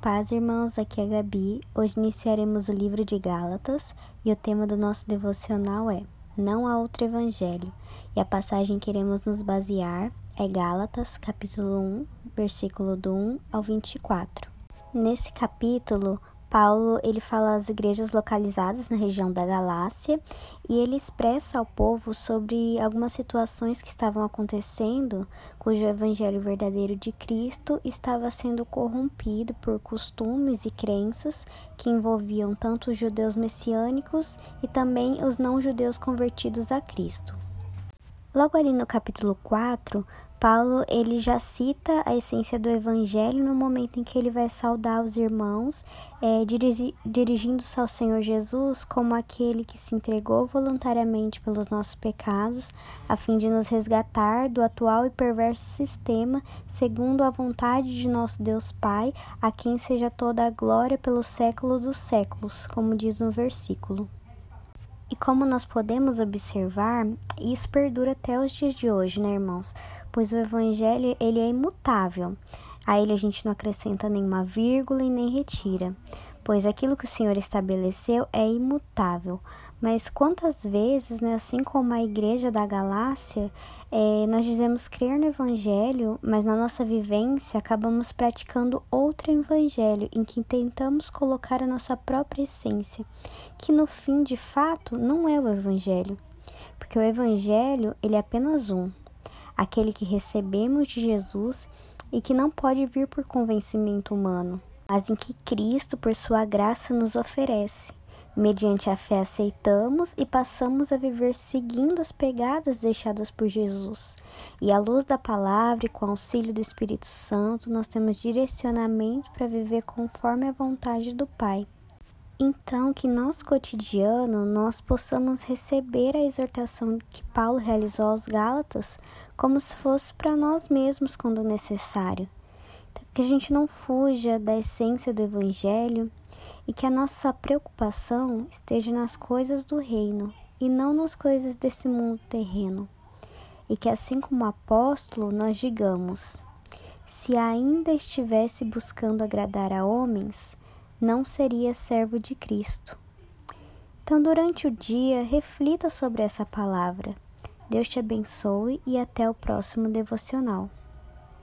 Paz, irmãos, aqui é a Gabi. Hoje iniciaremos o livro de Gálatas e o tema do nosso devocional é Não há outro evangelho. E a passagem que iremos nos basear é Gálatas, capítulo 1, versículo do 1 ao 24. Nesse capítulo, Paulo ele fala às igrejas localizadas na região da Galácia e ele expressa ao povo sobre algumas situações que estavam acontecendo, cujo evangelho verdadeiro de Cristo estava sendo corrompido por costumes e crenças que envolviam tanto os judeus messiânicos e também os não-judeus convertidos a Cristo. Logo ali no capítulo 4, Paulo ele já cita a essência do evangelho no momento em que ele vai saudar os irmãos, é, dirigi, dirigindo-se ao Senhor Jesus como aquele que se entregou voluntariamente pelos nossos pecados, a fim de nos resgatar do atual e perverso sistema, segundo a vontade de nosso Deus Pai, a quem seja toda a glória pelos séculos dos séculos, como diz no versículo. E como nós podemos observar, isso perdura até os dias de hoje, né, irmãos? Pois o evangelho, ele é imutável. A ele a gente não acrescenta nenhuma vírgula e nem retira, pois aquilo que o Senhor estabeleceu é imutável. Mas quantas vezes, né, assim como a igreja da Galácia, é, nós dizemos crer no Evangelho, mas na nossa vivência acabamos praticando outro Evangelho em que tentamos colocar a nossa própria essência, que no fim, de fato, não é o Evangelho, porque o Evangelho ele é apenas um, aquele que recebemos de Jesus e que não pode vir por convencimento humano, mas em que Cristo, por sua graça, nos oferece. Mediante a fé aceitamos e passamos a viver seguindo as pegadas deixadas por Jesus. E à luz da palavra e com auxílio do Espírito Santo, nós temos direcionamento para viver conforme a vontade do Pai. Então, que nosso cotidiano nós possamos receber a exortação que Paulo realizou aos Gálatas como se fosse para nós mesmos quando necessário. Que a gente não fuja da essência do Evangelho e que a nossa preocupação esteja nas coisas do reino e não nas coisas desse mundo terreno. E que assim como apóstolo nós digamos: se ainda estivesse buscando agradar a homens, não seria servo de Cristo. Então, durante o dia, reflita sobre essa palavra. Deus te abençoe e até o próximo devocional.